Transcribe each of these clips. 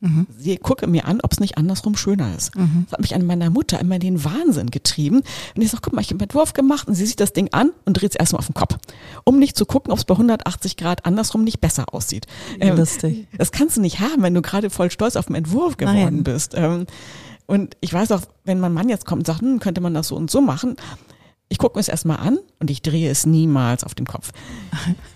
Mhm. Sehe, gucke mir an, ob es nicht andersrum schöner ist. Das hat mich an meiner Mutter immer in den Wahnsinn getrieben. Und ich sage, guck mal, ich habe einen Entwurf gemacht und sie sieht das Ding an und dreht es erstmal auf den Kopf, um nicht zu gucken, ob es bei 180 Grad andersrum nicht besser aussieht. Ähm, Lustig. Das kannst du nicht haben, wenn du gerade voll stolz auf den Entwurf geworden Nein. bist. Ähm, und ich weiß auch, wenn mein Mann jetzt kommt und sagt, hm, könnte man das so und so machen, ich gucke mir es erstmal an und ich drehe es niemals auf dem Kopf.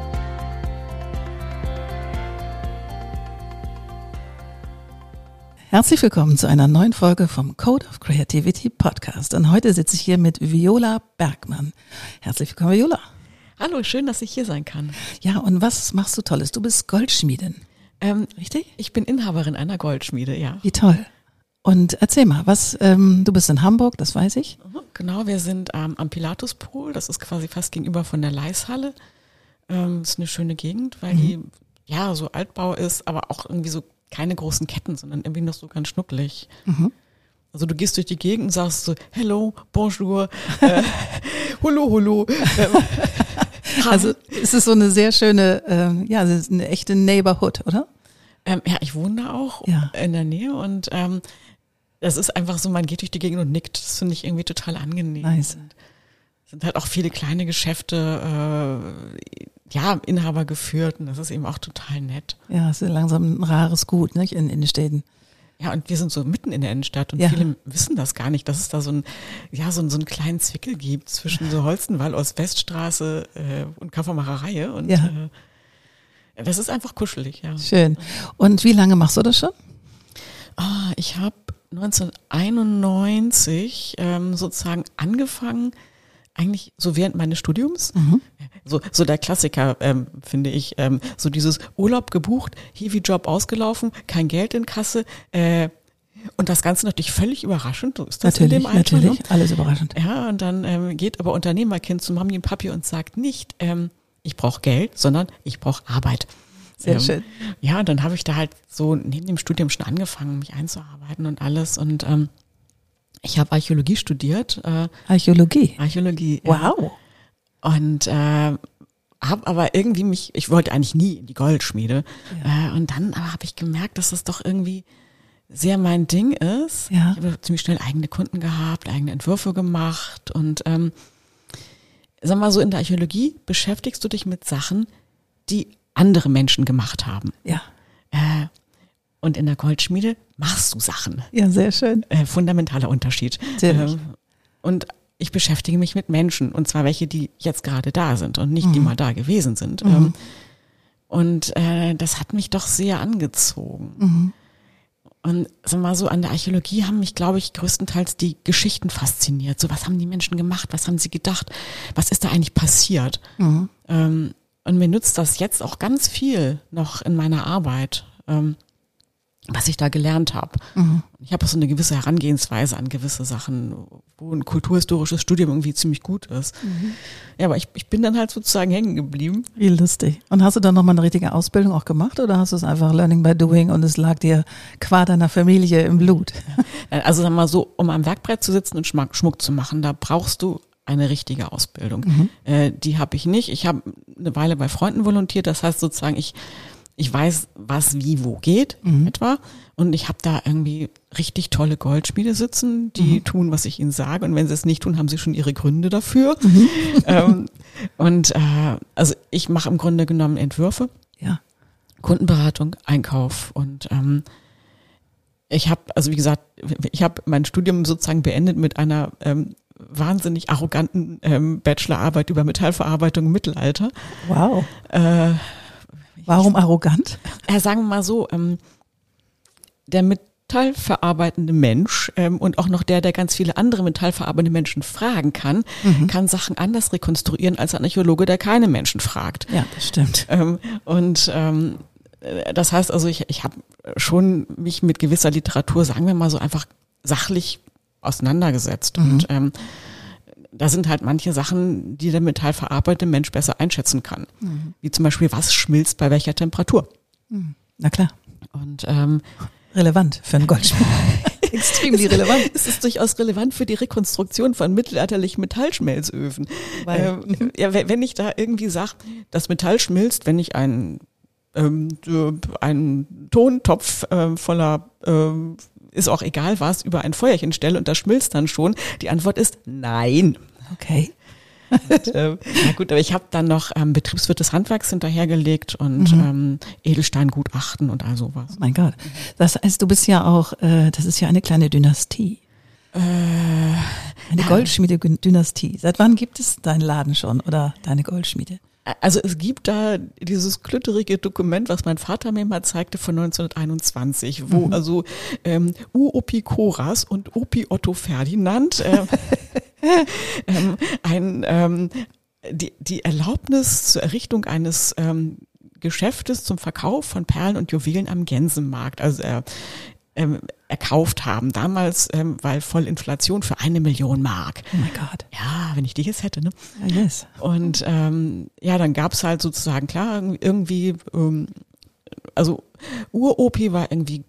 Herzlich willkommen zu einer neuen Folge vom Code of Creativity Podcast. Und heute sitze ich hier mit Viola Bergmann. Herzlich willkommen, Viola. Hallo, schön, dass ich hier sein kann. Ja, und was machst du Tolles? Du bist Goldschmiedin, Ähm, richtig? ich bin Inhaberin einer Goldschmiede, ja. Wie toll. Und erzähl mal, was, ähm, du bist in Hamburg, das weiß ich. Genau, wir sind ähm, am Pilatuspol, das ist quasi fast gegenüber von der Leishalle. Ähm, ist eine schöne Gegend, weil die ja so Altbau ist, aber auch irgendwie so keine großen Ketten, sondern irgendwie noch so ganz schnucklig. Also du gehst durch die Gegend und sagst so, hello, bonjour, äh, hullo, hullo. Ähm, Also es ist so eine sehr schöne, ähm, ja, es ist eine echte Neighborhood, oder? Ähm, ja, ich wohne da auch Ja. in der Nähe und ähm, das ist einfach so, man geht durch die Gegend und nickt. Das finde ich irgendwie total angenehm. Nice. Und es sind halt auch viele kleine Geschäfte, äh, ja, Inhaber geführt und das ist eben auch total nett. Ja, es ist langsam ein rares Gut, nicht, in, den Städten. Ja, und wir sind so mitten in der Innenstadt und Ja. viele wissen das gar nicht, dass es da so ein, ja, so, ein, so einen kleinen Zwickel gibt zwischen so Holzenwall aus Weststraße äh, und Kaufmacherei und Ja. äh, das ist einfach kuschelig, ja. Schön. Und wie lange machst du das schon? Ah, ich habe 1991 ähm, sozusagen angefangen, eigentlich so während meines Studiums, so, so der Klassiker, ähm, finde ich, ähm, so dieses Urlaub gebucht, Hiwi-Job ausgelaufen, kein Geld in Kasse, äh, und das Ganze natürlich völlig überraschend, so ist das natürlich, in dem Alter. natürlich, Ne? alles überraschend. Ja, und dann ähm, geht aber Unternehmerkind zu Mami und Papi und sagt nicht, ähm, ich brauche Geld, sondern ich brauche Arbeit. Sehr Ähm, schön. Ja, und dann habe ich da halt so neben dem Studium schon angefangen, mich einzuarbeiten und alles. Und ähm, ich habe Archäologie studiert, äh, Archäologie. Archäologie. ja. Wow. Und äh, habe aber irgendwie mich, ich wollte eigentlich nie in die Goldschmiede. Äh, und dann aber habe ich gemerkt, dass das doch irgendwie sehr mein Ding ist. Ja. Ich habe ziemlich schnell eigene Kunden gehabt, eigene Entwürfe gemacht und ähm, sag mal so, in der Archäologie beschäftigst du dich mit Sachen, die andere Menschen gemacht haben. Ja. Äh, und in der Goldschmiede machst du Sachen. Ja, sehr schön. Äh, fundamentaler Unterschied. Natürlich. Ähm, und ich beschäftige mich mit Menschen, und zwar welche, die jetzt gerade da sind und nicht die Mhm. mal da gewesen sind. Ähm, und äh, das hat mich doch sehr angezogen. Mhm. Und sag mal so, an der Archäologie haben mich, glaube ich, größtenteils die Geschichten fasziniert. So, was haben die Menschen gemacht? Was haben sie gedacht? Was ist da eigentlich passiert? Mhm. Ähm, und mir nützt das jetzt auch ganz viel noch in meiner Arbeit, ähm, was ich da gelernt habe. Mhm. Ich habe auch so eine gewisse Herangehensweise an gewisse Sachen, wo ein kulturhistorisches Studium irgendwie ziemlich gut ist. Mhm. Ja, aber ich, ich bin dann halt sozusagen hängen geblieben. Wie lustig. Und hast du dann nochmal eine richtige Ausbildung auch gemacht oder hast du es einfach Learning by Doing und es lag dir qua deiner Familie im Blut? Also sag mal so, um am Werkbrett zu sitzen und Schmuck, zu machen, da brauchst du eine richtige Ausbildung. Äh, die habe ich nicht. Ich habe eine Weile bei Freunden volontiert. Das heißt sozusagen, ich, ich weiß, was wie wo geht, etwa. Und ich habe da irgendwie richtig tolle Goldschmiede sitzen, die tun, was ich ihnen sage. Und wenn sie es nicht tun, haben sie schon ihre Gründe dafür. ähm, und äh, also ich mache im Grunde genommen Entwürfe. Ja. Kundenberatung, Einkauf und ähm, ich habe, also wie gesagt, ich habe mein Studium sozusagen beendet mit einer ähm, wahnsinnig arroganten ähm, Bachelorarbeit über Metallverarbeitung im Mittelalter. Wow. Äh, Warum arrogant? äh, sagen wir mal so, ähm, der metallverarbeitende Mensch ähm, und auch noch der, der ganz viele andere metallverarbeitende Menschen fragen kann, kann Sachen anders rekonstruieren als ein Archäologe, der keine Menschen fragt. Ja, das stimmt. Ähm, und ähm, äh, das heißt also, ich, ich habe schon mich mit gewisser Literatur, sagen wir mal so, einfach sachlich auseinandergesetzt. Mhm. Und ähm, da sind halt manche Sachen, die der metallverarbeitete Mensch besser einschätzen kann. Mhm. Wie zum Beispiel, was schmilzt bei welcher Temperatur. Mhm. Na klar. Und ähm, relevant für einen Goldschmied. Extrem relevant. Es ist durchaus relevant für die Rekonstruktion von mittelalterlichen Metallschmelzöfen. Weil, ähm, ja, wenn ich da irgendwie sage, das Metall schmilzt, wenn ich einen ähm, einen Tontopf äh, voller äh, ist auch egal was, über ein Feuerchen stelle und das schmilzt dann schon? Die Antwort ist nein. Okay. Und, äh, na gut, aber ich habe dann noch ähm, Betriebswirt des Handwerks hinterhergelegt und mhm. ähm, Edelsteingutachten und all sowas. Oh mein Gott. Das heißt, du bist ja auch, äh, das ist ja eine kleine Dynastie. Äh, eine Goldschmiede-Dynastie. Seit wann gibt es deinen Laden schon oder deine Goldschmiede? Also es gibt da dieses klütterige Dokument, was mein Vater mir mal zeigte von 1921, wo mhm. also ähm, Uopi Koras und Opi Otto Ferdinand äh, ähm, ein, ähm, die, die Erlaubnis zur Errichtung eines ähm, Geschäftes zum Verkauf von Perlen und Juwelen am Gänsemarkt, also äh, ähm, erkauft haben. Damals, ähm, weil voll Inflation für eine Million Mark. Oh mein Gott. Ja, wenn ich die jetzt hätte, ne? Ja, yes. Und ähm, ja, dann gab's halt sozusagen, klar, irgendwie, ähm, also Ur-OP war irgendwie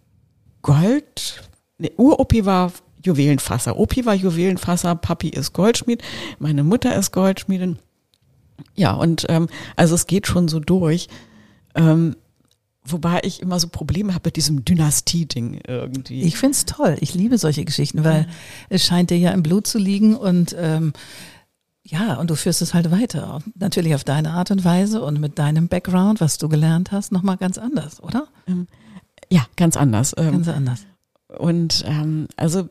Gold, ne, Ur-OP war Juwelenfasser. Opi war Juwelenfasser, Papi ist Goldschmied, meine Mutter ist Goldschmiedin. Ja, und ähm, also es geht schon so durch. Ähm, Wobei ich immer so Probleme habe mit diesem Dynastie-Ding irgendwie. Ich find's toll. Ich liebe solche Geschichten, weil es scheint dir ja im Blut zu liegen und ähm, ja, und du führst es halt weiter. Natürlich auf deine Art und Weise und mit deinem Background, was du gelernt hast, nochmal ganz anders, oder? Ähm, ja, ganz anders. Ähm, ganz anders. Und ähm, also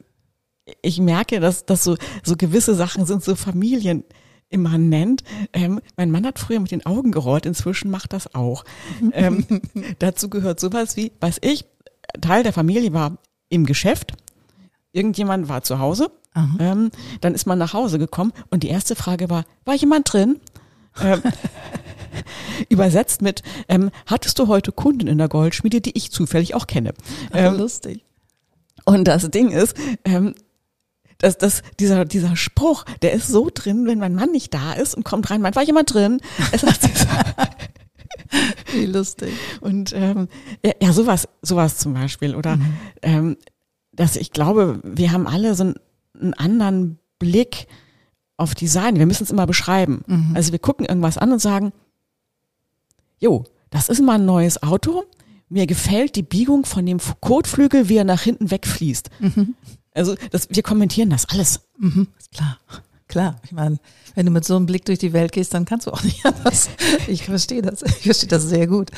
ich merke, dass, dass so, so gewisse Sachen sind so Familien immanent. Ähm, mein Mann hat früher mit den Augen gerollt, inzwischen macht das auch. Ähm, dazu gehört sowas wie, weiß ich, Teil der Familie war im Geschäft, irgendjemand war zu Hause, ähm, dann ist man nach Hause gekommen und die erste Frage war, war jemand drin? Ähm, übersetzt mit, ähm, hattest du heute Kunden in der Goldschmiede, die ich zufällig auch kenne? Ähm, lustig. Und das Ding ist, ähm, das, das, dieser, dieser Spruch, der ist so drin, wenn mein Mann nicht da ist und kommt rein, meint, war jemand drin? Es hat Wie lustig. Und ähm, ja, ja, sowas, sowas zum Beispiel. Oder mhm. ähm, dass ich glaube, wir haben alle so einen, einen anderen Blick auf Design. Wir müssen es immer beschreiben. Mhm. Also wir gucken irgendwas an und sagen, jo, das ist mal ein neues Auto. Mir gefällt die Biegung von dem Kotflügel, wie er nach hinten wegfließt. Mhm. Also das, wir kommentieren das alles. Mhm, klar, klar. Ich meine, wenn du mit so einem Blick durch die Welt gehst, dann kannst du auch nicht anders. Ich verstehe das. Ich verstehe das sehr gut.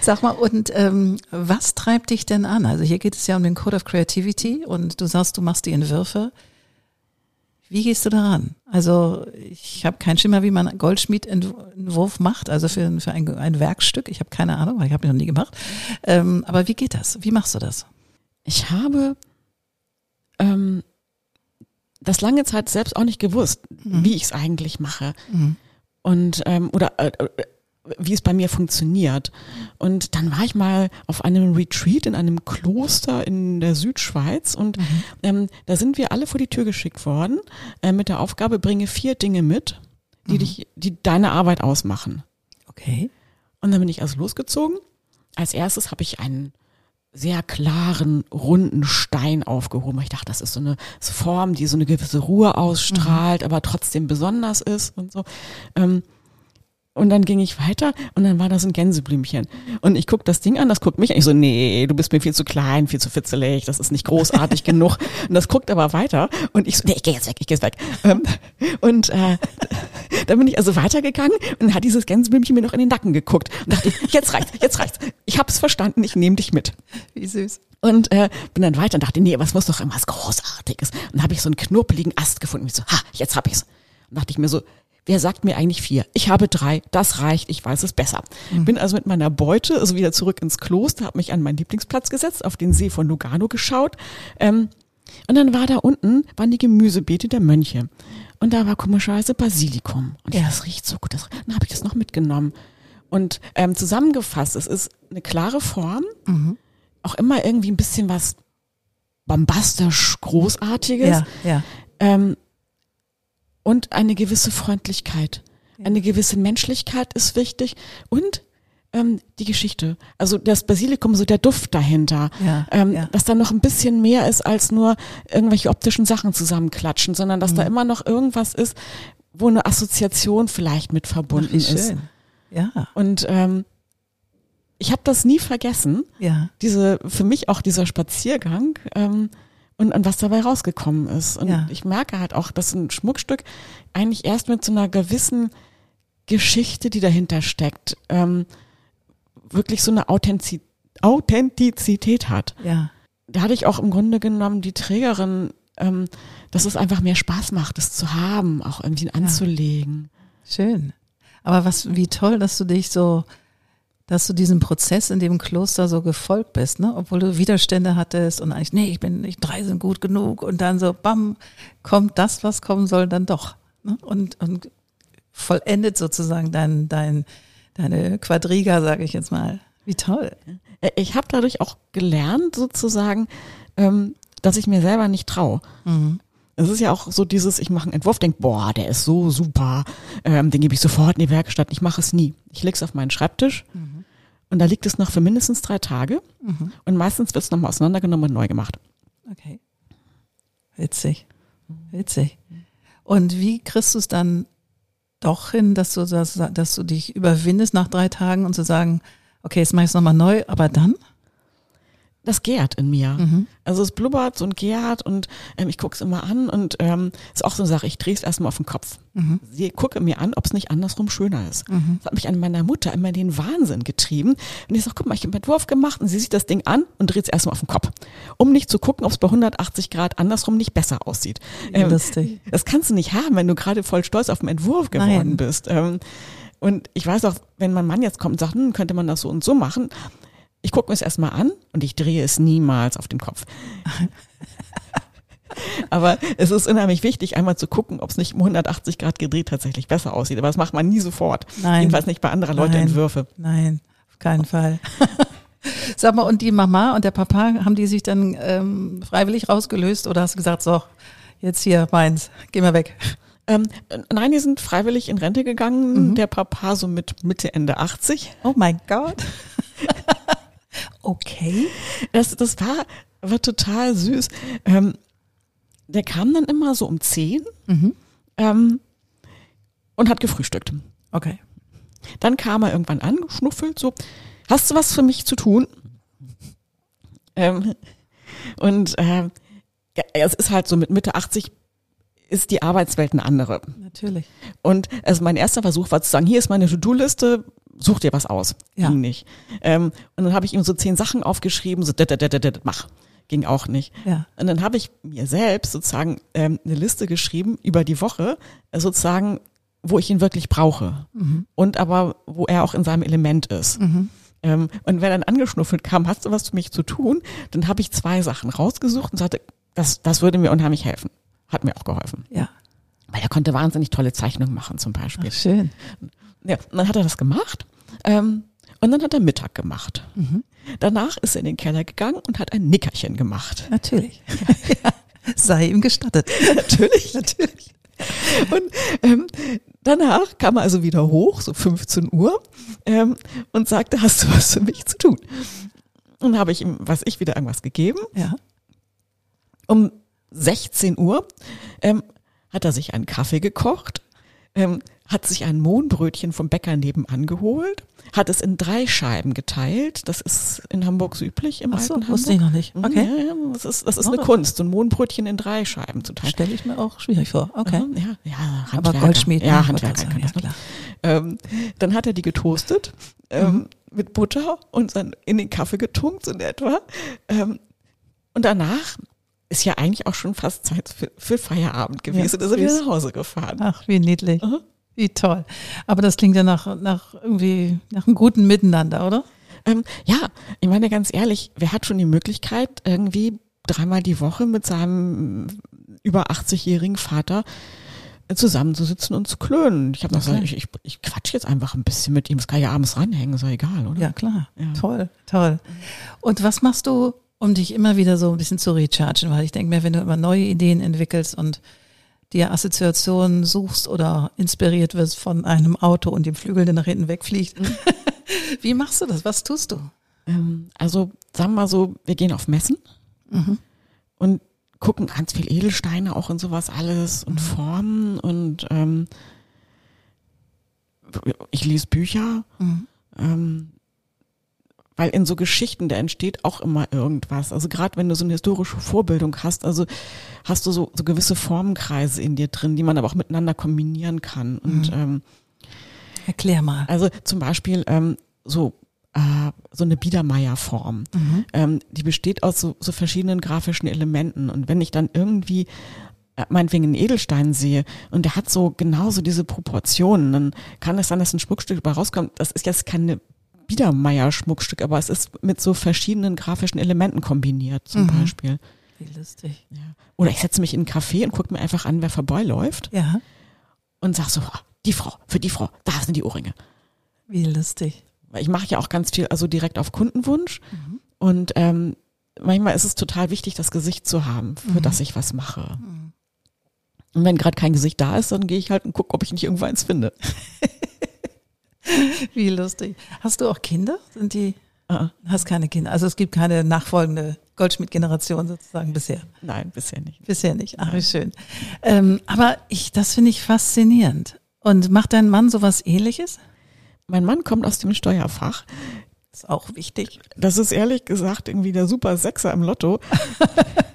Sag mal, und ähm, was treibt dich denn an? Also hier geht es ja um den Code of Creativity und du sagst, du machst die Entwürfe. Wie gehst du daran? Also ich habe keinen Schimmer, wie man Goldschmied-Entwurf macht, also für, für ein, ein Werkstück. Ich habe keine Ahnung, weil ich habe ihn noch nie gemacht. Ähm, aber wie geht das? Wie machst du das? Ich habe ähm, das lange Zeit selbst auch nicht gewusst, mhm. wie ich es eigentlich mache. Mhm. Und ähm, oder äh, äh, wie es bei mir funktioniert. Und dann war ich mal auf einem Retreat in einem Kloster in der Südschweiz und mhm. ähm, da sind wir alle vor die Tür geschickt worden äh, mit der Aufgabe, bringe vier Dinge mit, die mhm. dich, die deine Arbeit ausmachen. Okay. Und dann bin ich also losgezogen. Als erstes habe ich einen sehr klaren, runden Stein aufgehoben. Ich dachte, das ist so eine Form, die so eine gewisse Ruhe ausstrahlt, mhm. aber trotzdem besonders ist und so. Ähm, und dann ging ich weiter und dann war das ein Gänseblümchen. Und ich guck das Ding an, das guckt mich an. Ich so, nee, du bist mir viel zu klein, viel zu fitzelig, das ist nicht großartig genug. Und das guckt aber weiter. Und ich so, nee, ich gehe jetzt weg, ich gehe jetzt weg. Ähm, und äh, dann bin ich also weitergegangen und hat dieses Gänseblümchen mir noch in den Nacken geguckt. Und dachte, jetzt reicht's, jetzt reicht's. Ich hab's verstanden, ich nehme dich mit. Wie süß. Und äh, bin dann weiter und dachte, nee, was muss doch irgendwas Großartiges. Und dann habe ich so einen knuppeligen Ast gefunden. Und ich so, ha, jetzt hab ich's. Und dachte ich mir so, Wer sagt mir eigentlich vier? Ich habe drei, das reicht, ich weiß es besser. Mhm. Bin also mit meiner Beute, also wieder zurück ins Kloster, habe mich an meinen Lieblingsplatz gesetzt, auf den See von Lugano geschaut. Ähm, und dann war da unten, waren die Gemüsebeete der Mönche. Und da war komischerweise Basilikum. Und ja. das riecht so gut. Das, dann habe ich das noch mitgenommen. Und ähm, zusammengefasst, es ist eine klare Form, auch immer irgendwie ein bisschen was bombastisch Großartiges Ja, ja. ähm, und eine gewisse Freundlichkeit. Eine gewisse Menschlichkeit ist wichtig und ähm, die Geschichte. Also das Basilikum, so der Duft dahinter. Ja, ähm, ja. Dass da noch ein bisschen mehr ist als nur irgendwelche optischen Sachen zusammenklatschen, sondern dass Mhm. da immer noch irgendwas ist, wo eine Assoziation vielleicht mit verbunden Wie ist. Ja, Und ähm, ich habe das nie vergessen ja. diese, für mich auch dieser Spaziergang ähm, und, und was dabei rausgekommen ist. Und Ja. ich merke halt auch, dass ein Schmuckstück eigentlich erst mit so einer gewissen Geschichte, die dahinter steckt, ähm, wirklich so eine Authentiz Authentizität hat. Ja, Da hatte ich auch im Grunde genommen die Trägerin, ähm, dass es einfach mehr Spaß macht, es zu haben, auch irgendwie anzulegen. schön. Aber was, wie toll, dass du dich so, dass du diesem Prozess in dem Kloster so gefolgt bist, ne? Obwohl du Widerstände hattest und eigentlich, nee, ich bin nicht drei sind gut genug und dann so, bam, kommt das, was kommen soll, dann doch. Ne? Und, und vollendet sozusagen dein, dein, deine Quadriga, sage ich jetzt mal. Wie toll. Äh, Ich habe dadurch auch gelernt, sozusagen, ähm, dass ich mir selber nicht traue. Es ist ja auch so dieses, ich mache einen Entwurf, denk, boah, der ist so super, ähm, den gebe ich sofort in die Werkstatt. Ich mache es nie. Ich leg's auf meinen Schreibtisch und da liegt es noch für mindestens drei Tage und meistens wird es nochmal auseinandergenommen und neu gemacht. Okay. Witzig. Witzig. Und wie kriegst du es dann doch hin, dass du, das, dass du dich überwindest nach drei Tagen und zu sagen, okay, jetzt mache ich es nochmal neu, aber dann? Das gärt in mir. Also es blubbert und gärt und ähm, ich gucke es immer an und ähm, ist auch so eine Sache, ich drehe es erstmal auf den Kopf. Sie gucke mir an, ob es nicht andersrum schöner ist. Das hat mich an meiner Mutter immer in den Wahnsinn getrieben. Und ich sage, guck mal, ich habe einen Entwurf gemacht und sie sieht das Ding an und dreht es erstmal auf den Kopf. Um nicht zu gucken, ob es bei 180 Grad andersrum nicht besser aussieht. Ähm, Lustig. Das kannst du nicht haben, wenn du gerade voll stolz auf den Entwurf geworden Nein. bist. Ähm, und ich weiß auch, wenn mein Mann jetzt kommt und sagt, hm, könnte man das so und so machen, ich gucke mir es erstmal an und ich drehe es niemals auf den Kopf. Aber es ist unheimlich wichtig, einmal zu gucken, ob es nicht um 180 Grad gedreht tatsächlich besser aussieht. Aber das macht man nie sofort. Nein. Jedenfalls nicht bei anderer Leute Nein. Entwürfe. Nein, auf keinen Fall. Sag mal, und die Mama und der Papa, haben die sich dann ähm, freiwillig rausgelöst oder hast du gesagt, so, jetzt hier meins, geh mal weg? Ähm, nein, die sind freiwillig in Rente gegangen. Der Papa so mit Mitte, Ende 80. Oh mein Gott. Okay. Das, das war, war total süß. Ähm, der kam dann immer so um 10 ähm, und hat gefrühstückt. Okay. Dann kam er irgendwann angeschnuffelt, so, hast du was für mich zu tun? Ähm, und äh, es ist halt so, mit Mitte 80 ist die Arbeitswelt eine andere. Natürlich. Und also mein erster Versuch war zu sagen, hier ist meine To-Do-Liste, such dir was aus. Ja. Ging nicht. Ähm, und dann habe ich ihm so zehn Sachen aufgeschrieben, so, dat, dat, dat, dat, mach. Ging auch nicht. Ja. Und dann habe ich mir selbst sozusagen ähm, eine Liste geschrieben über die Woche, äh, sozusagen, wo ich ihn wirklich brauche. Und aber, wo er auch in seinem Element ist. Ähm, und wenn dann angeschnuffelt kam, hast du was für mich zu tun, dann habe ich zwei Sachen rausgesucht und sagte, das, das würde mir unheimlich helfen. Hat mir auch geholfen. Ja. Weil er konnte wahnsinnig tolle Zeichnungen machen zum Beispiel. Ach, schön. Ja, und dann hat er das gemacht ähm, und dann hat er Mittag gemacht. Danach ist er in den Keller gegangen und hat ein Nickerchen gemacht. Natürlich. ja. Sei ihm gestattet. natürlich, natürlich. Und ähm, danach kam er also wieder hoch, so 15 Uhr, ähm, und sagte, hast du was für mich zu tun? Und habe ich ihm, was ich, wieder irgendwas gegeben. Ja. Um 16 Uhr ähm, hat er sich einen Kaffee gekocht, ähm, hat sich ein Mohnbrötchen vom Bäcker nebenan geholt, hat es in drei Scheiben geteilt. Das ist in Hamburg so üblich im Ach so, alten wusste ich Hamburg. noch nicht. Mhm, Okay. Ja, ja, das ist, das ist Oh, eine das- Kunst, so ein Mohnbrötchen in drei Scheiben zu teilen. Stelle ich mir auch schwierig vor. Okay. Mhm, Ja, ja, Aber Handwerker. Goldschmied. Ja, ne? Handwerker. Sagen? Ja, klar. ähm, dann hat er die getoastet ähm, Mhm. mit Butter und dann in den Kaffee getunkt, so in etwa. Ähm, und danach ist ja eigentlich auch schon fast Zeit für, für Feierabend gewesen. da sind wir nach Hause gefahren. Ach, wie niedlich. Mhm. Wie toll. Aber das klingt ja nach, nach irgendwie, nach einem guten Miteinander, oder? Ähm, ja, ich meine ganz ehrlich, wer hat schon die Möglichkeit, irgendwie dreimal die Woche mit seinem über 80-jährigen Vater zusammenzusitzen und zu klönen. Ich habe noch Okay. gesagt, ich, ich, ich quatsch jetzt einfach ein bisschen mit ihm. Es kann ja abends ranhängen, ist ja egal, oder? Ja, klar. Ja. Toll, toll. Und was machst du, um dich immer wieder so ein bisschen zu rechargen? Weil ich denke mir, wenn du immer neue Ideen entwickelst und dir Assoziationen suchst oder inspiriert wirst von einem Auto und dem Flügel, der nach hinten wegfliegt. Wie machst du das? Was tust du? Ähm, also sagen wir mal so, wir gehen auf Messen Mhm. und gucken ganz viel Edelsteine auch und sowas alles und Formen und ähm, ich lese Bücher, Mhm. ähm, weil in so Geschichten, da entsteht auch immer irgendwas. Also gerade wenn du so eine historische Vorbildung hast, also hast du so, so gewisse Formenkreise in dir drin, die man aber auch miteinander kombinieren kann. Und ähm, Erklär mal. also zum Beispiel ähm, so äh, so eine Biedermeier-Form. Ähm, die besteht aus so, so verschiedenen grafischen Elementen. Und wenn ich dann irgendwie äh, meinetwegen einen Edelstein sehe und der hat so genauso diese Proportionen, dann kann es sein, dass ein Schmuckstück dabei rauskommt. Das ist jetzt keine Biedermeier-Schmuckstück, aber es ist mit so verschiedenen grafischen Elementen kombiniert, zum Mhm. Beispiel. Wie lustig. Ja. Oder ich setze mich in einen Café und gucke mir einfach an, wer vorbeiläuft Ja, und sag so, "Ah, die Frau, für die Frau, da sind die Ohrringe. wie lustig. Ich mache ja auch ganz viel, also direkt auf Kundenwunsch. Und ähm, manchmal ist es total wichtig, das Gesicht zu haben, für das ich was mache. Und wenn gerade kein Gesicht da ist, dann gehe ich halt und gucke, ob ich nicht irgendwo eins finde. Wie lustig. Hast du auch Kinder? Sind die, Ah, hast keine Kinder? Also es gibt keine nachfolgende Goldschmidt-Generation sozusagen bisher. nein, bisher nicht. Bisher nicht. Ach, wie schön. Ähm, aber ich, das finde ich faszinierend. Und macht dein Mann sowas ähnliches? Mein Mann kommt aus dem Steuerfach. Ist auch wichtig. Das ist ehrlich gesagt irgendwie der super Sechser im Lotto.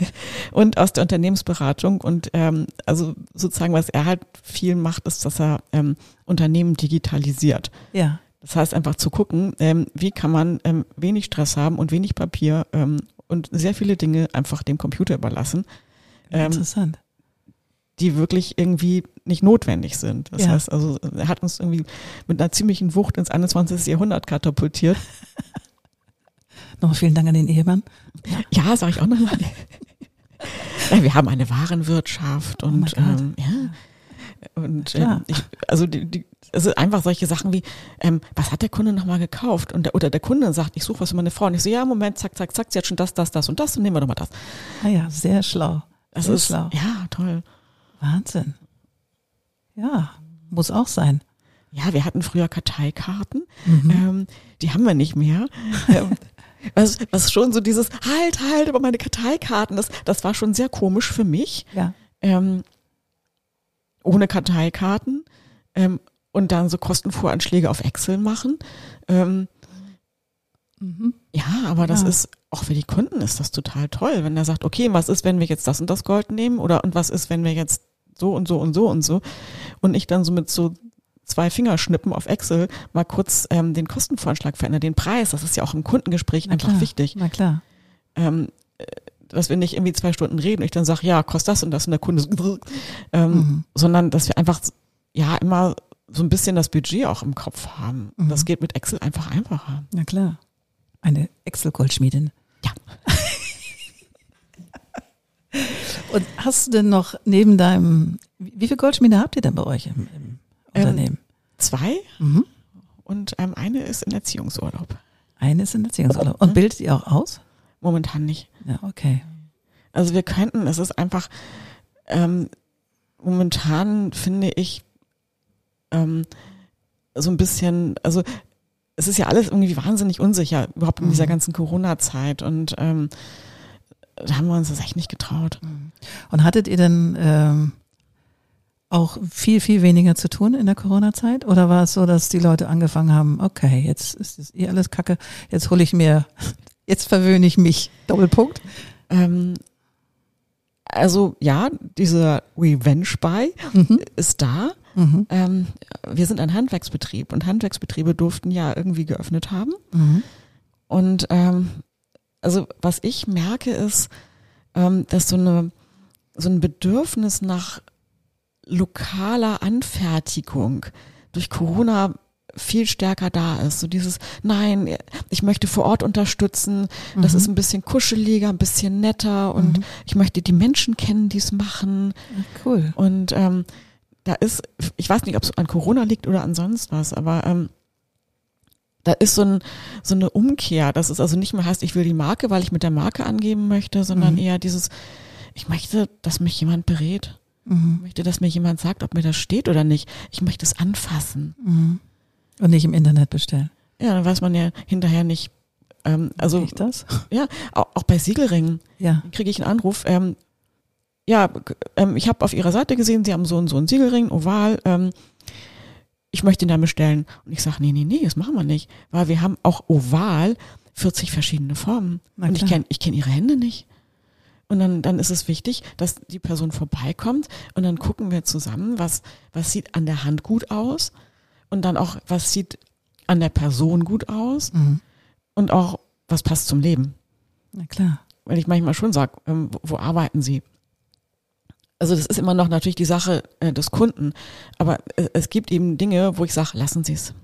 und aus der Unternehmensberatung. Und ähm, also sozusagen, was er halt viel macht, ist, dass er ähm, Unternehmen digitalisiert. Ja. Das heißt einfach zu gucken, ähm, wie kann man ähm, wenig Stress haben und wenig Papier ähm, und sehr viele Dinge einfach dem Computer überlassen, ähm, Interessant. die wirklich irgendwie nicht notwendig sind. Das Ja. heißt also, er hat uns irgendwie mit einer ziemlichen Wucht ins 21. Jahrhundert katapultiert. Nochmal vielen Dank an den Ehemann. Ja, sage ich auch noch Ja, wir haben eine Warenwirtschaft und Oh mein Gott. ähm, ja. Und ähm, ich, also die, die, also einfach solche Sachen wie, ähm, was hat der Kunde nochmal gekauft? Und der, oder der Kunde sagt, ich suche was für meine Frau. Und ich so, ja, Moment, zack, zack, zack, sie hat schon das, das, das und das und nehmen wir doch mal das. Ah ja, sehr schlau. Das sehr ist schlau. ja toll. Wahnsinn. Ja, muss auch sein. Ja, wir hatten früher Karteikarten, Mhm. ähm, die haben wir nicht mehr. was, was schon so dieses halt, halt über meine Karteikarten, das, das war schon sehr komisch für mich. Ja. ähm, ohne Karteikarten ähm, und dann so Kostenvoranschläge auf Excel machen. Ähm, Mhm. ja, aber das Ja. ist, auch für die Kunden ist das total toll, wenn er sagt, okay, was ist, wenn wir jetzt das und das Gold nehmen oder und was ist, wenn wir jetzt so und so und so und so und ich dann so mit so zwei Fingerschnippen auf Excel mal kurz ähm, den Kostenvoranschlag verändere, den Preis, das ist ja auch im Kundengespräch Na einfach klar. wichtig. Na klar. ähm, äh, dass wir nicht irgendwie zwei Stunden reden und ich dann sage, ja, kostet das und das und der Kunde so, ähm, Mhm. sondern dass wir einfach ja immer so ein bisschen das Budget auch im Kopf haben. Mhm. Das geht mit Excel einfach einfacher. Na klar. Eine Excel-Goldschmiedin. Ja. Und hast du denn noch neben deinem, wie wie viele Goldschmiede habt ihr denn bei euch im, im Ähm, Unternehmen? Zwei Mhm. und ähm, eine ist in Erziehungsurlaub. Eine ist in Erziehungsurlaub. Und bildet ihr auch aus? Momentan nicht. Ja, okay. Also wir könnten, es ist einfach, ähm, momentan finde ich ähm, so ein bisschen, also es ist ja alles irgendwie wahnsinnig unsicher, überhaupt in dieser Mhm. ganzen Corona-Zeit und ähm, da haben wir uns das echt nicht getraut. Und hattet ihr denn ähm, auch viel, viel weniger zu tun in der Corona-Zeit? Oder war es so, dass die Leute angefangen haben, okay, jetzt ist es eh alles Kacke, jetzt hole ich mir, jetzt verwöhne ich mich. Doppelpunkt. Ähm, also ja, dieser Revenge-Buy Mhm. ist da. Mhm. Ähm, wir sind ein Handwerksbetrieb und Handwerksbetriebe durften ja irgendwie geöffnet haben. Mhm. Und ähm, also was ich merke ist, ähm, dass so eine so ein Bedürfnis nach lokaler Anfertigung durch Corona viel stärker da ist. So dieses, nein, ich möchte vor Ort unterstützen, das ist ein bisschen kuscheliger, ein bisschen netter und Mhm. ich möchte die Menschen kennen, die es machen. Cool. Und ähm, da ist, ich weiß nicht, ob es an Corona liegt oder an sonst was, aber ähm, da ist so, ein, so eine Umkehr, dass es also nicht mehr heißt, ich will die Marke, weil ich mit der Marke angeben möchte, sondern Mhm. eher dieses, ich möchte, dass mich jemand berät. Ich Mhm. möchte, dass mir jemand sagt, ob mir das steht oder nicht. Ich möchte es anfassen. Mhm. Und nicht im Internet bestellen. Ja, dann weiß man ja hinterher nicht. Ähm, also ich das? ja, auch, auch bei Siegelringen Ja. kriege ich einen Anruf. Ähm, ja, ähm, ich habe auf Ihrer Seite gesehen, Sie haben so und so einen Siegelring, oval. Ähm, ich möchte ihn dann bestellen. Und ich sage, nee, nee, nee, das machen wir nicht. Weil wir haben auch oval 40 verschiedene Formen. Und ich kenne ich kenn Ihre Hände nicht. Und dann, dann ist es wichtig, dass die Person vorbeikommt und dann gucken wir zusammen, was, was sieht an der Hand gut aus und dann auch, was sieht an der Person gut aus Mhm. und auch, was passt zum Leben Na klar. weil ich manchmal schon sage, ähm, wo, wo arbeiten Sie? Also das ist immer noch natürlich die Sache äh, des Kunden, aber äh, es gibt eben Dinge, wo ich sage, lassen Sie es.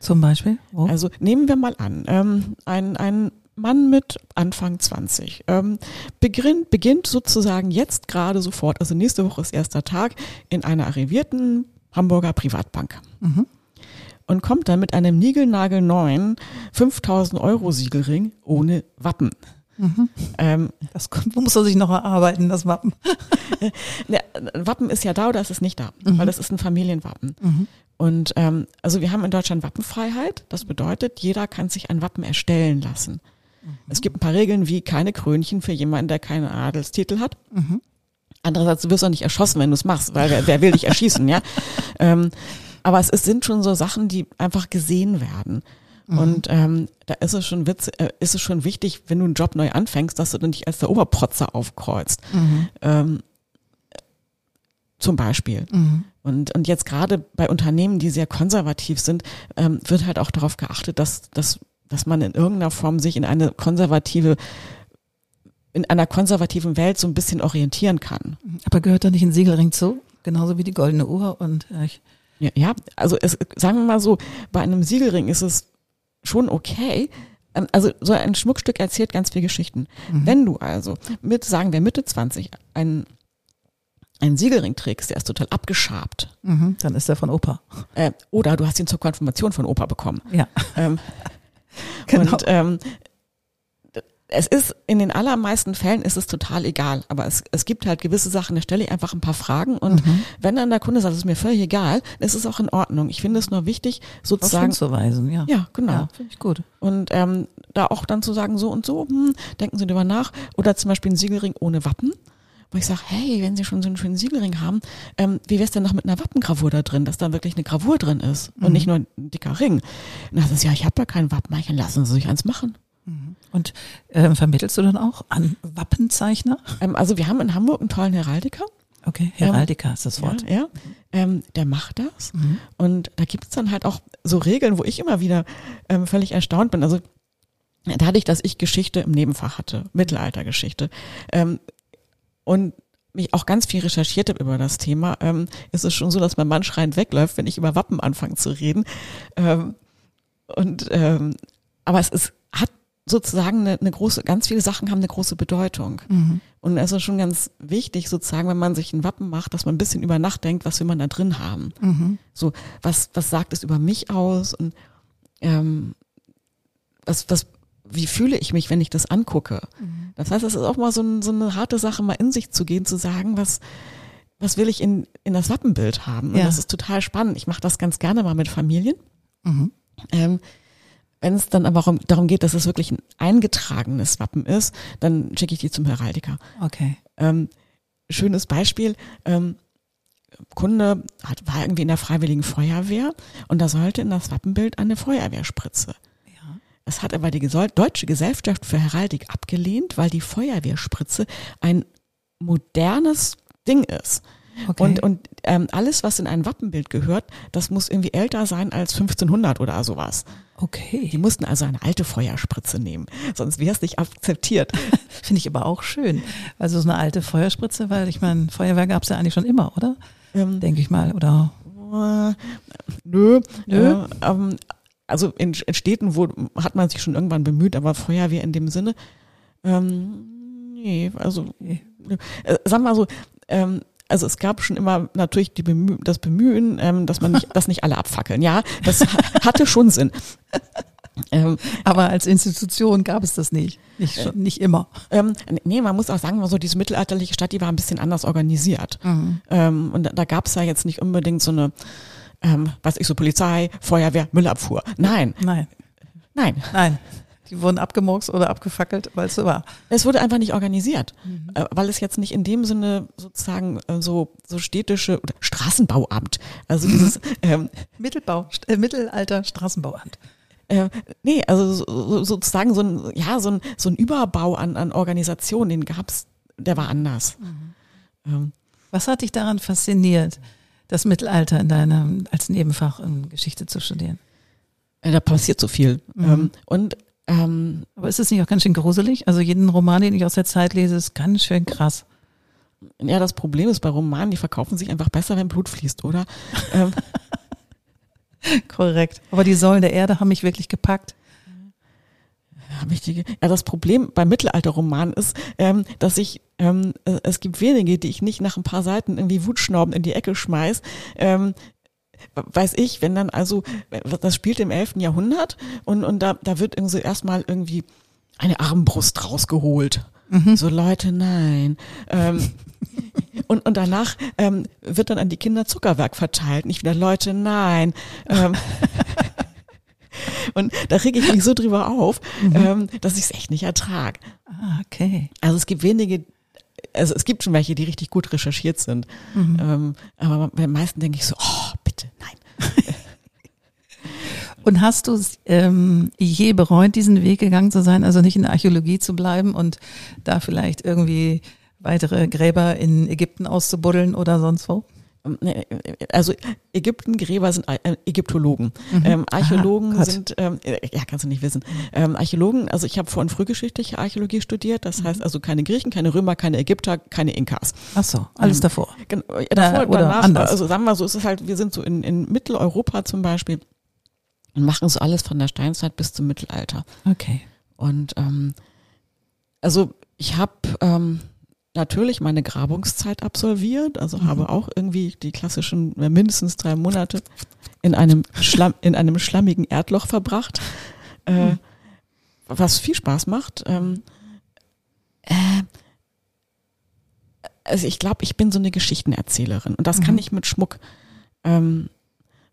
Zum Beispiel? Wo? Also nehmen wir mal an, ähm, ein, ein Mann mit Anfang 20 ähm, beginnt, beginnt sozusagen jetzt gerade sofort, also nächste Woche ist erster Tag, in einer arrivierten Hamburger Privatbank. Mhm. Und kommt dann mit einem niegelnagelneuen 5000 Euro Siegelring ohne Wappen. Mhm. Ähm, Das kommt, muss er sich noch erarbeiten, das Wappen. Ne, Wappen ist ja da oder ist es nicht da, weil das ist ein Familienwappen. Mhm. Und ähm, also wir haben in Deutschland Wappenfreiheit. Das bedeutet, jeder kann sich ein Wappen erstellen lassen. Es gibt ein paar Regeln wie keine Krönchen für jemanden, der keinen Adelstitel hat. Mhm. Andererseits, du wirst auch nicht erschossen, wenn du es machst, weil wer, wer will dich erschießen, ja? Ähm, aber es, es sind schon so Sachen, die einfach gesehen werden. Und ähm, da ist es schon witz, äh, ist es schon wichtig, wenn du einen Job neu anfängst, dass du dann nicht als der Oberprotzer aufkreuzt. Mhm. Ähm, zum Beispiel. Mhm. Und, und jetzt gerade bei Unternehmen, die sehr konservativ sind, ähm, wird halt auch darauf geachtet, dass, dass, dass man in irgendeiner Form sich in eine konservative, in einer konservativen Welt so ein bisschen orientieren kann. Aber gehört da nicht ein Siegelring zu? Genauso wie die goldene Uhr und äh, Ja, ja also es, sagen wir mal so, bei einem Siegelring ist es schon okay. Ähm, Also so ein Schmuckstück erzählt ganz viele Geschichten. Wenn du also mit, sagen wir Mitte 20, einen, einen Siegelring trägst, der ist total abgeschabt, mhm. dann ist er von Opa. äh, oder du hast ihn zur Konfirmation von Opa bekommen. Ja. Ähm, Genau. Und ähm, es ist in den allermeisten Fällen ist es total egal, aber es, es gibt halt gewisse Sachen, da stelle ich einfach ein paar Fragen und Mhm. wenn dann der Kunde sagt, es ist mir völlig egal, ist es auch in Ordnung. Ich finde es nur wichtig, sozusagen, hinzuweisen, ja. ja, genau. Ja, finde ich gut. Und ähm, da auch dann zu sagen, so und so, hm, denken Sie drüber nach. Oder zum Beispiel ein Siegelring ohne Wappen. Wo ich sage, hey, wenn Sie schon so einen schönen Siegelring haben, ähm, wie wär's denn noch mit einer Wappengravur da drin, dass da wirklich eine Gravur drin ist und nicht nur ein dicker Ring. Und dann sagt es, ja, ich habe ja kein Wappen, dann lassen Sie sich eins machen. Und ähm, vermittelst du dann auch an Wappenzeichner? Ähm, also wir haben in Hamburg einen tollen Heraldiker. Okay, Heraldiker ist das Wort. Ja, ja. Ähm, der macht das. Und da gibt's dann halt auch so Regeln, wo ich immer wieder ähm, völlig erstaunt bin. Also dadurch, dass ich Geschichte im Nebenfach hatte, Mittelaltergeschichte, ähm, und mich auch ganz viel recherchiert habe über das Thema, ähm, ist es schon so, dass mein Mann schreiend wegläuft, wenn ich über Wappen anfange zu reden. Ähm, und ähm, aber es ist, hat sozusagen eine, eine große, ganz viele Sachen haben eine große Bedeutung. Mhm. Und es ist schon ganz wichtig, sozusagen, wenn man sich ein Wappen macht, dass man ein bisschen über Nacht denkt, was will man da drin haben. Mhm. So, was, was sagt es über mich aus und ähm, was, was, wie fühle ich mich, wenn ich das angucke? Das heißt, es ist auch mal so, ein, so eine harte Sache, mal in sich zu gehen, zu sagen, was, was will ich in, in das Wappenbild haben? Und Ja. das ist total spannend. Ich mache das ganz gerne mal mit Familien. Mhm. Ähm, wenn es dann aber darum- darum geht, dass es wirklich ein eingetragenes Wappen ist, dann schicke ich die zum Heraldiker. Okay. Ähm, schönes Beispiel. Ähm, Kunde hat, war irgendwie in der Freiwilligen Feuerwehr und da sollte in das Wappenbild eine Feuerwehrspritze. Das hat aber die Deutsche Gesellschaft für Heraldik abgelehnt, weil die Feuerwehrspritze ein modernes Ding ist. Okay. Und, und ähm, alles, was in ein Wappenbild gehört, das muss irgendwie älter sein als 1500 oder sowas. okay. Die mussten also eine alte Feuerspritze nehmen, sonst wäre es nicht akzeptiert. Finde ich aber auch schön. Also so eine alte Feuerspritze, weil ich meine, Feuerwehr gab es ja eigentlich schon immer, oder? Ähm, Denke ich mal. Oder Äh, nö. nö. Äh, ähm, also in, in, Städten wo, hat man sich schon irgendwann bemüht, aber Feuerwehr in dem Sinne, ähm, nee, also nee. Äh, sagen wir mal so, ähm, also es gab schon immer natürlich die Bemü das Bemühen, ähm, dass man nicht, dass nicht alle abfackeln. Ja, das hatte schon Sinn. Ähm, Aber als Institution gab es das nicht. Nicht, schon, nicht immer. Ähm, nee, man muss auch sagen, so diese mittelalterliche Stadt, die war ein bisschen anders organisiert. Mhm. Ähm, und da, da gab es ja jetzt nicht unbedingt so eine, ähm, was ich so, Polizei, Feuerwehr, Müllabfuhr. Nein. Nein. Nein. Nein. Die wurden abgemurkst oder abgefackelt, weil es so war. Es wurde einfach nicht organisiert, mhm. Äh, weil es jetzt nicht in dem Sinne sozusagen äh, so, so städtische oder Straßenbauamt, also dieses ähm, Mittelbau, äh, Mittelalter Straßenbauamt. Äh, nee, also so, sozusagen so ein, ja, so ein, so ein Überbau an, an Organisationen, den gab's, der war anders. Mhm. Ähm. Was hat dich daran fasziniert, das Mittelalter in deinem, als Nebenfach in Geschichte zu studieren? Da passiert so viel. Mhm. Ähm, und ähm, Aber ist es nicht auch ganz schön gruselig? Also jeden Roman, den ich aus der Zeit lese, ist ganz schön krass. Ja, das Problem ist bei Romanen, die verkaufen sich einfach besser, wenn Blut fließt, oder? ähm, Korrekt. Aber die Säulen der Erde haben mich wirklich gepackt. Ja, das Problem beim Mittelalterroman ist, ähm, dass ich, ähm, es gibt wenige, die ich nicht nach ein paar Seiten irgendwie wutschnaubend in die Ecke schmeiß. Ähm, weiß ich, wenn dann also, das spielt im 11. Jahrhundert und, und da, da wird irgendwie erstmal irgendwie eine Armbrust rausgeholt. Mhm. So Leute, nein. Ähm, und, und danach ähm, wird dann an die Kinder Zuckerwerk verteilt. Nicht wieder Leute, nein. Ähm, und da rege ich mich so drüber auf, mhm. ähm, dass ich es echt nicht ertrage. Ah, okay. Also es gibt wenige, also es gibt schon welche, die richtig gut recherchiert sind. Mhm. Ähm, aber bei den meisten denke ich so, oh, bitte, nein. Und hast du ähm, je bereut, diesen Weg gegangen zu sein, also nicht in der Archäologie zu bleiben und da vielleicht irgendwie weitere Gräber in Ägypten auszubuddeln oder sonst wo? Also Ägyptengräber sind äh, Ägyptologen. Mhm. Ähm, Archäologen ah, sind, ähm, ja, kannst du nicht wissen. Ähm, Archäologen, also ich habe vorhin frühgeschichtliche Archäologie studiert, das mhm. heißt also keine Griechen, keine Römer, keine Ägypter, keine Inkas. Ach so, alles ähm, davor. Genau, davor, äh, oder danach, anders. also sagen wir so, es ist halt, wir sind so in, in Mitteleuropa zum Beispiel und machen so alles von der Steinzeit bis zum Mittelalter. Okay. Und ähm, also ich habe ähm, natürlich meine Grabungszeit absolviert, also mhm. habe auch irgendwie die klassischen äh, mindestens drei Monate in einem Schlamm, in einem schlammigen Erdloch verbracht, äh, mhm. was viel Spaß macht. Ähm, äh, also ich glaube, ich bin so eine Geschichtenerzählerin und das mhm. kann ich mit Schmuck. Ähm,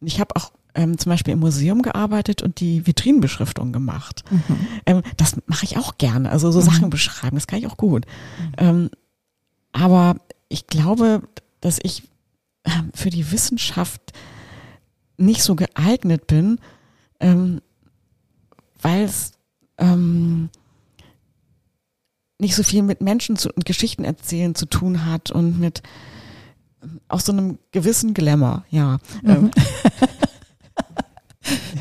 ich habe auch ähm, zum Beispiel im Museum gearbeitet und die Vitrinenbeschriftung gemacht. Mhm. Ähm, das mache ich auch gerne. Also so mhm. Sachen beschreiben, das kann ich auch gut. Mhm. Ähm, aber ich glaube, dass ich ähm, für die Wissenschaft nicht so geeignet bin, ähm, weil es ähm, nicht so viel mit Menschen zu, und Geschichten erzählen zu tun hat und mit aus so einem gewissen Glamour, ja. Mhm.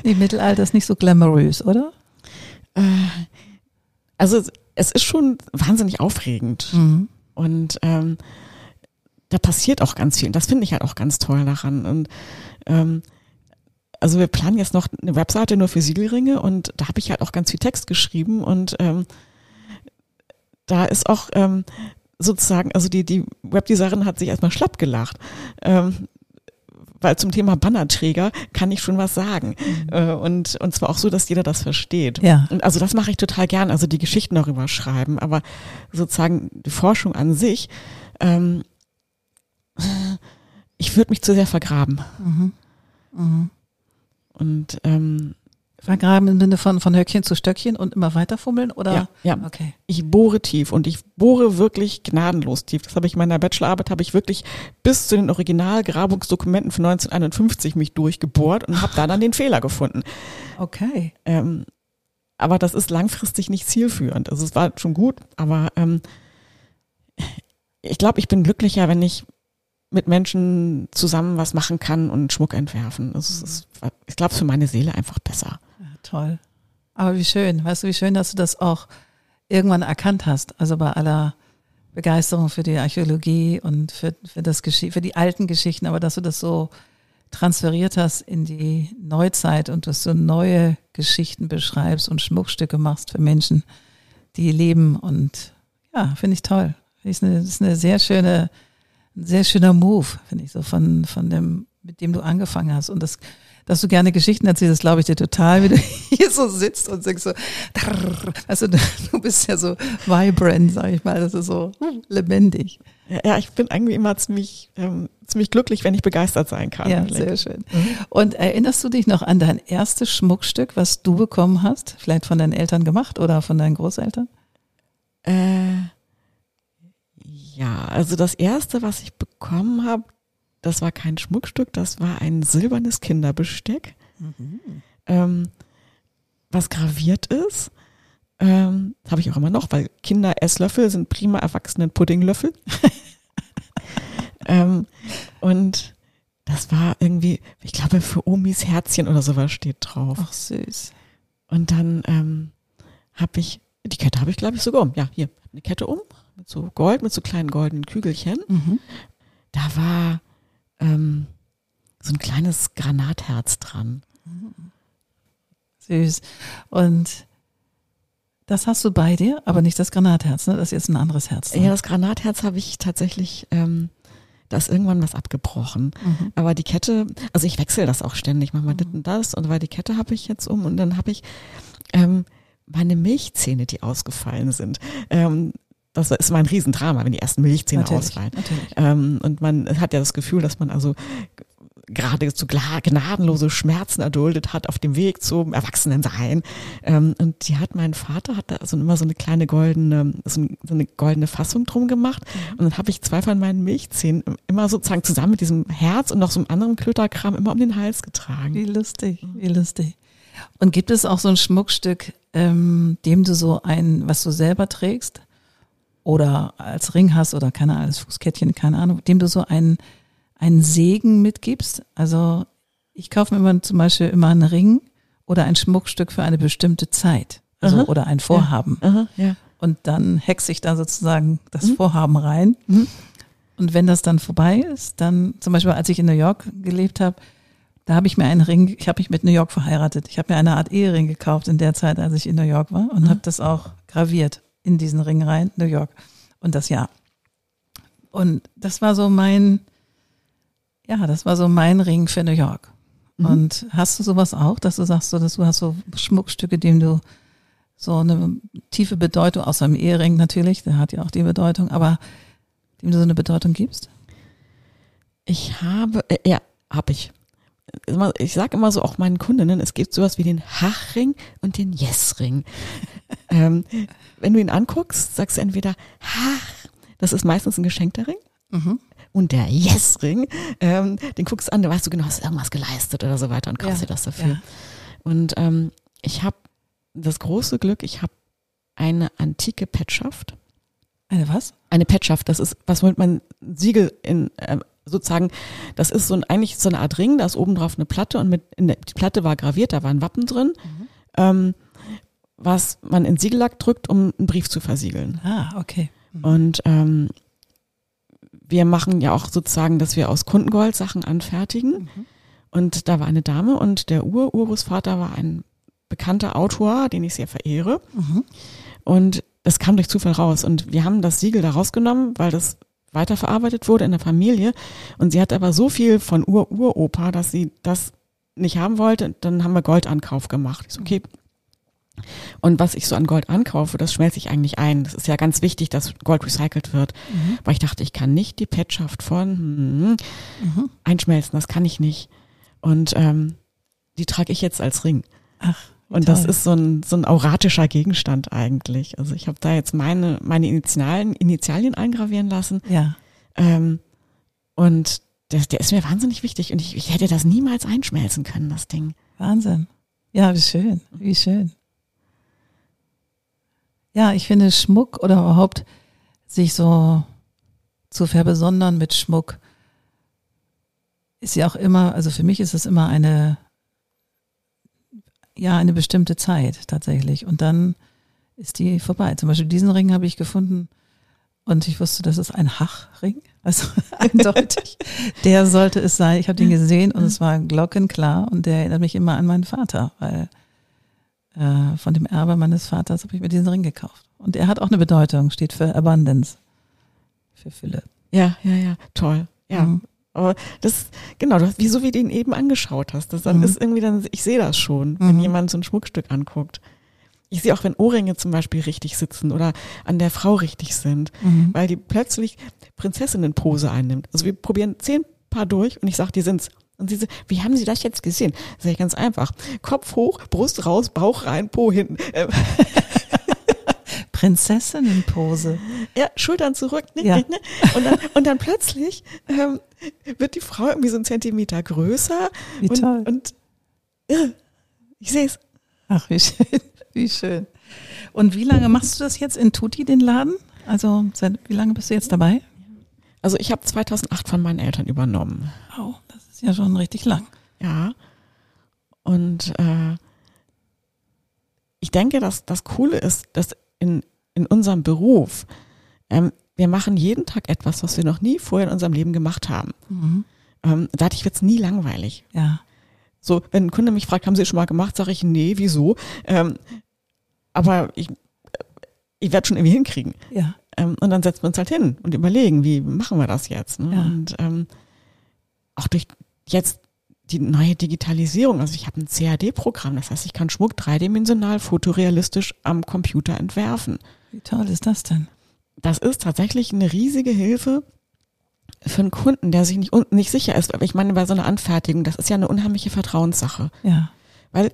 Die Mittelalter ist nicht so glamourös, oder? Äh, also es ist schon wahnsinnig aufregend. Mhm. Und ähm, da passiert auch ganz viel. Und das finde ich halt auch ganz toll daran. Und ähm, also wir planen jetzt noch eine Webseite nur für Siegelringe und da habe ich halt auch ganz viel Text geschrieben und ähm, da ist auch ähm, sozusagen, also die, die Webdesignerin hat sich erstmal schlapp gelacht. Ähm, weil zum Thema Bannerträger kann ich schon was sagen. Mhm. Äh, und, und zwar auch so, dass jeder das versteht. Ja. Und also das mache ich total gern, also die Geschichten darüber schreiben, aber sozusagen die Forschung an sich, ähm, ich würde mich zu sehr vergraben. Mhm. Mhm. Und ähm, Vergraben im Sinne von, von Höckchen zu Stöckchen und immer weiter fummeln oder? Ja, ja. Okay. Ich bohre tief und ich bohre wirklich gnadenlos tief. Das habe ich in meiner Bachelorarbeit habe ich wirklich bis zu den Originalgrabungsdokumenten von 1951 mich durchgebohrt und habe da dann den Fehler gefunden. Okay. Ähm, aber das ist langfristig nicht zielführend. Also es war schon gut, aber ähm, ich glaube, ich bin glücklicher, wenn ich mit Menschen zusammen was machen kann und Schmuck entwerfen. Das ist, ich glaube, für meine Seele einfach besser toll. Aber wie schön, weißt du, wie schön, dass du das auch irgendwann erkannt hast. Also bei aller Begeisterung für die Archäologie und für, für das für die alten Geschichten, aber dass du das so transferiert hast in die Neuzeit und dass du neue Geschichten beschreibst und Schmuckstücke machst für Menschen, die leben. Und ja, finde ich toll. Ich eine, das ist eine sehr schöne, ein sehr schöner Move, finde ich, so von, von dem, mit dem du angefangen hast. Und das, dass du gerne Geschichten erzählst, das glaube ich dir total, wie du hier so sitzt und sagst so, also du, du bist ja so vibrant, sag ich mal, das ist so lebendig. Ja, ich bin irgendwie immer ziemlich, ähm, ziemlich glücklich, wenn ich begeistert sein kann. Ja, sehr schön. Mhm. Und erinnerst du dich noch an dein erstes Schmuckstück, was du bekommen hast? Vielleicht von deinen Eltern gemacht oder von deinen Großeltern? Äh, ja, also das erste, was ich bekommen habe, das war kein Schmuckstück, das war ein silbernes Kinderbesteck, mhm. ähm, was graviert ist. Ähm, habe ich auch immer noch, weil Kinder Esslöffel sind prima erwachsenen Puddinglöffel. ähm, und das war irgendwie, ich glaube, für Omis Herzchen oder sowas steht drauf. Ach süß. Und dann ähm, habe ich, die Kette habe ich, glaube ich, sogar um. Ja, hier, eine Kette um, mit so Gold, mit so kleinen goldenen Kügelchen. Mhm. Da war ähm, so ein kleines Granatherz dran. Süß. Und das hast du bei dir, aber nicht das Granatherz, ne? Das ist jetzt ein anderes Herz. Dran. Ja, das Granatherz habe ich tatsächlich, ähm, da ist irgendwann was abgebrochen. Mhm. Aber die Kette, also ich wechsle das auch ständig, manchmal mhm. das und das, und weil die Kette habe ich jetzt um und dann habe ich ähm, meine Milchzähne, die ausgefallen sind. Ähm, das ist immer ein Riesendrama, wenn die ersten Milchzähne natürlich, ausfallen. Natürlich. Ähm, und man hat ja das Gefühl, dass man also gerade zu gnadenlose Schmerzen erduldet hat auf dem Weg zum Erwachsenensein. Ähm, und die hat mein Vater hat da so immer so eine kleine goldene, so eine goldene Fassung drum gemacht. Mhm. Und dann habe ich zwei von meinen Milchzähnen immer sozusagen zusammen mit diesem Herz und noch so einem anderen Klöterkram immer um den Hals getragen. Wie lustig, wie lustig. Und gibt es auch so ein Schmuckstück, ähm, dem du so ein, was du selber trägst? Oder als Ring hast oder keine Ahnung, als Fußkettchen, keine Ahnung, dem du so einen, einen Segen mitgibst. Also ich kaufe mir immer zum Beispiel immer einen Ring oder ein Schmuckstück für eine bestimmte Zeit. Also aha, oder ein Vorhaben. Ja, aha, ja. Und dann hexe ich da sozusagen das mhm. Vorhaben rein. Mhm. Und wenn das dann vorbei ist, dann zum Beispiel, als ich in New York gelebt habe, da habe ich mir einen Ring, ich habe mich mit New York verheiratet. Ich habe mir eine Art Ehering gekauft in der Zeit, als ich in New York war und mhm. habe das auch graviert in diesen Ring rein, New York. Und das Jahr. Und das war so mein, ja, das war so mein Ring für New York. Mhm. Und hast du sowas auch, dass du sagst, so, dass du hast so Schmuckstücke, dem du so eine tiefe Bedeutung, außer dem Ehering natürlich, der hat ja auch die Bedeutung, aber dem du so eine Bedeutung gibst? Ich habe, äh, ja, habe ich ich sage immer so auch meinen Kundinnen, es gibt sowas wie den Hachring und den Yes-Ring. ähm, wenn du ihn anguckst, sagst du entweder Hach, das ist meistens ein geschenkter Ring. Mhm. Und der Yes-Ring, ähm, den guckst du an, da weißt du genau, hast irgendwas geleistet oder so weiter und kaufst ja, dir das dafür. Ja. Und ähm, ich habe das große Glück, ich habe eine antike Petschaft. Eine was? Eine Petschaft, das ist, was womit man Siegel in, äh, sozusagen, das ist so ein, eigentlich so eine Art Ring, da ist oben drauf eine Platte und mit, in der, die Platte war graviert, da war ein Wappen drin, mhm. ähm, was man in Siegellack drückt, um einen Brief zu versiegeln. Ah, okay. Mhm. Und ähm, wir machen ja auch sozusagen, dass wir aus Kundengold Sachen anfertigen. Mhm. Und da war eine Dame und der Ur-Urgroßvater war ein bekannter Autor, den ich sehr verehre. Mhm. Und das kam durch Zufall raus. Und wir haben das Siegel da rausgenommen, weil das weiterverarbeitet wurde in der Familie. Und sie hat aber so viel von Ur-Uropa, dass sie das nicht haben wollte. Dann haben wir Goldankauf gemacht. Ich so, okay. Und was ich so an Gold ankaufe, das schmelze ich eigentlich ein. Das ist ja ganz wichtig, dass Gold recycelt wird. Mhm. Weil ich dachte, ich kann nicht die Petschaft von hm, mhm. einschmelzen. Das kann ich nicht. Und ähm, die trage ich jetzt als Ring. Ach. Und Toll. das ist so ein, so ein auratischer Gegenstand eigentlich. Also ich habe da jetzt meine, meine Initialen, Initialien eingravieren lassen. Ja. Ähm, und der, der ist mir wahnsinnig wichtig. Und ich, ich hätte das niemals einschmelzen können, das Ding. Wahnsinn. Ja, wie schön, wie schön. Ja, ich finde Schmuck oder überhaupt sich so zu verbesondern mit Schmuck ist ja auch immer, also für mich ist es immer eine ja eine bestimmte Zeit tatsächlich. Und dann ist die vorbei. Zum Beispiel diesen Ring habe ich gefunden Und ich wusste, das ist ein Hachring. Also eindeutig. der sollte es sein. Ich habe den gesehen und es war glockenklar und der erinnert mich immer an meinen Vater, weil äh, von dem Erbe meines Vaters habe ich mir diesen Ring gekauft. Und er hat auch eine Bedeutung, steht für Abundance, für Fülle. Ja, ja, ja, toll. Ja. Mhm. Aber das, genau, wie so wie du ihn eben angeschaut hast, das dann mhm. ist irgendwie dann, ich sehe das schon, wenn mhm. jemand so ein Schmuckstück anguckt. Ich sehe auch, wenn Ohrringe zum Beispiel richtig sitzen oder an der Frau richtig sind, mhm. weil die plötzlich Prinzessinnenpose einnimmt. Also wir probieren zehn Paar durch und ich sage, die sind's. Und sie so, wie haben Sie das jetzt gesehen? Sag ich ganz einfach. Kopf hoch, Brust raus, Bauch rein, Po hinten. Prinzessinnenpose. Ja, Schultern zurück. Ne, ja. Ne? Und, dann, und dann plötzlich ähm, wird die Frau irgendwie so einen Zentimeter größer. Wie und, toll. Und äh, ich sehe es. Ach, wie schön. Wie schön. Und wie lange machst du das jetzt in Tutti, den Laden? Also seit wie lange bist du jetzt dabei? Also ich habe 2008 von meinen Eltern übernommen. Wow, das ist ja schon richtig lang. Ja. Und äh, ich denke, dass das Coole ist, dass in, in unserem Beruf, ähm, wir machen jeden Tag etwas, was wir noch nie vorher in unserem Leben gemacht haben. Mhm. Ähm, dadurch wird es nie langweilig. Ja. So, wenn ein Kunde mich fragt, haben Sie es schon mal gemacht, sage ich, nee, wieso? Ähm, aber ich, ich werde schon irgendwie hinkriegen. Ja. Ähm, und dann setzen wir uns halt hin und überlegen, wie machen wir das jetzt? Ne? Ja. Und ähm, auch durch jetzt die neue Digitalisierung, also ich habe ein CAD-Programm, das heißt, ich kann Schmuck dreidimensional, fotorealistisch am Computer entwerfen. Wie toll ist das denn? Das ist tatsächlich eine riesige Hilfe für einen Kunden, der sich nicht, nicht sicher ist. Ich meine, bei so einer Anfertigung, das ist ja eine unheimliche Vertrauenssache. Ja. Weil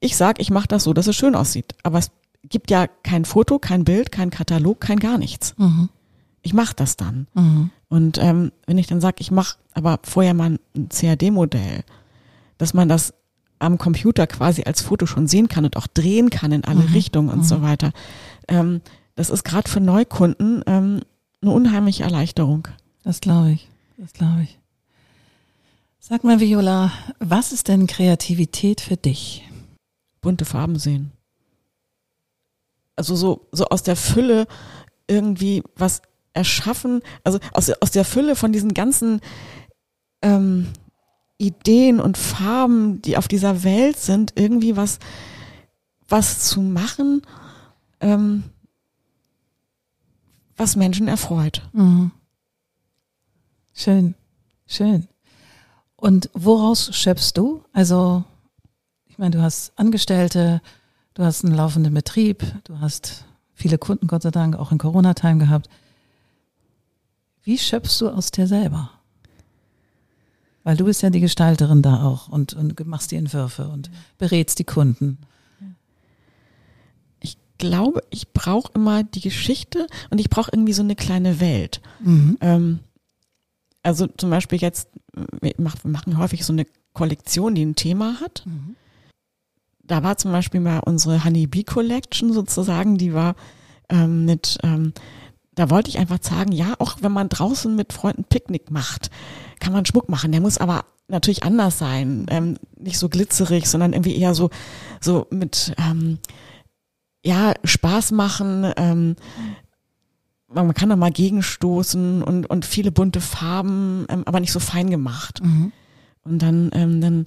ich sage, ich mache das so, dass es schön aussieht. Aber es gibt ja kein Foto, kein Bild, kein Katalog, kein gar nichts. Mhm. Ich mache das dann. Mhm. Und ähm, wenn ich dann sage, ich mache aber vorher mal ein CAD-Modell, dass man das am Computer quasi als Foto schon sehen kann und auch drehen kann in alle mhm. Richtungen und so mhm. weiter. Ähm, das ist gerade für Neukunden ähm, eine unheimliche Erleichterung. Das glaube ich. Das glaube ich. Sag mal, Viola, was ist denn Kreativität für dich? bunte Farben sehen. Also so, so aus der Fülle irgendwie was erschaffen, also aus, aus der Fülle von diesen ganzen ähm, Ideen und Farben, die auf dieser Welt sind, irgendwie was, was zu machen, ähm, was Menschen erfreut. Mhm. Schön, schön. Und woraus schöpfst du? Also ich meine, du hast Angestellte, du hast einen laufenden Betrieb, du hast viele Kunden, Gott sei Dank, auch in Corona-Time gehabt. Wie schöpfst du aus dir selber? Weil du bist ja die Gestalterin da auch und, und machst die Entwürfe und berätst die Kunden. Ich glaube, ich brauche immer die Geschichte und ich brauche irgendwie so eine kleine Welt. Mhm. Ähm, also zum Beispiel jetzt, wir machen häufig so eine Kollektion, die ein Thema hat. Mhm da war zum Beispiel mal unsere Honeybee Collection sozusagen, die war ähm, mit, ähm, da wollte ich einfach sagen, ja, auch wenn man draußen mit Freunden Picknick macht, kann man Schmuck machen. Der muss aber natürlich anders sein, ähm, nicht so glitzerig, sondern irgendwie eher so, so mit, ähm, ja, Spaß machen. Ähm, man kann da mal gegenstoßen und, und viele bunte Farben, ähm, aber nicht so fein gemacht. Mhm. Und dann, ähm, dann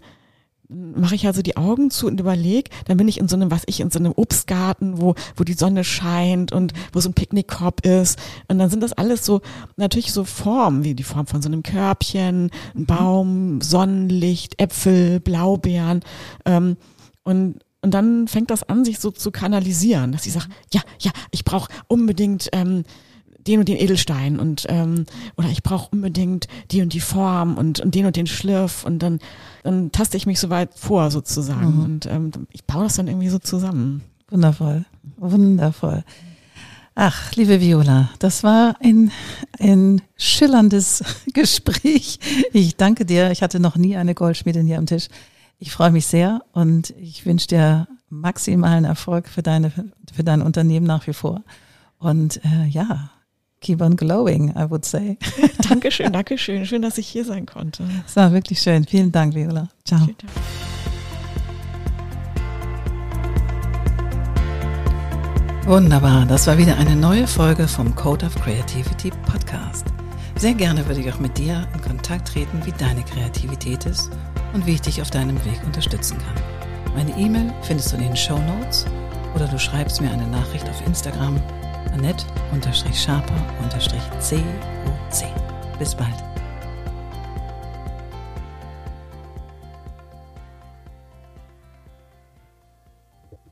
mache ich also die Augen zu und überlege, dann bin ich in so einem, was ich, in so einem Obstgarten, wo, wo die Sonne scheint und wo so ein Picknickkorb ist. Und dann sind das alles so, natürlich so Formen, wie die Form von so einem Körbchen, ein mhm. Baum, Sonnenlicht, Äpfel, Blaubeeren. Ähm, und, und dann fängt das an, sich so zu kanalisieren, dass ich sage, ja, ja, ich brauche unbedingt ähm, den und den Edelstein und ähm, oder ich brauche unbedingt die und die Form und, und den und den Schliff und dann, dann taste ich mich so weit vor sozusagen mhm. und ähm, ich baue das dann irgendwie so zusammen. Wundervoll, wundervoll. Ach, liebe Viola, das war ein, ein schillerndes Gespräch. Ich danke dir. Ich hatte noch nie eine Goldschmiedin hier am Tisch. Ich freue mich sehr und ich wünsche dir maximalen Erfolg für deine, für dein Unternehmen nach wie vor. Und äh, ja, keep on glowing, I would say. Dankeschön, Dankeschön. Schön, dass ich hier sein konnte. Es war wirklich schön. Vielen Dank, Viola. Ciao. Wunderbar, das war wieder eine neue Folge vom Code of Creativity Podcast. Sehr gerne würde ich auch mit dir in Kontakt treten, wie deine Kreativität ist und wie ich dich auf deinem Weg unterstützen kann. Meine E-Mail findest du in den Show Notes oder du schreibst mir eine Nachricht auf Instagram annette-sharper-coc. Bis bald.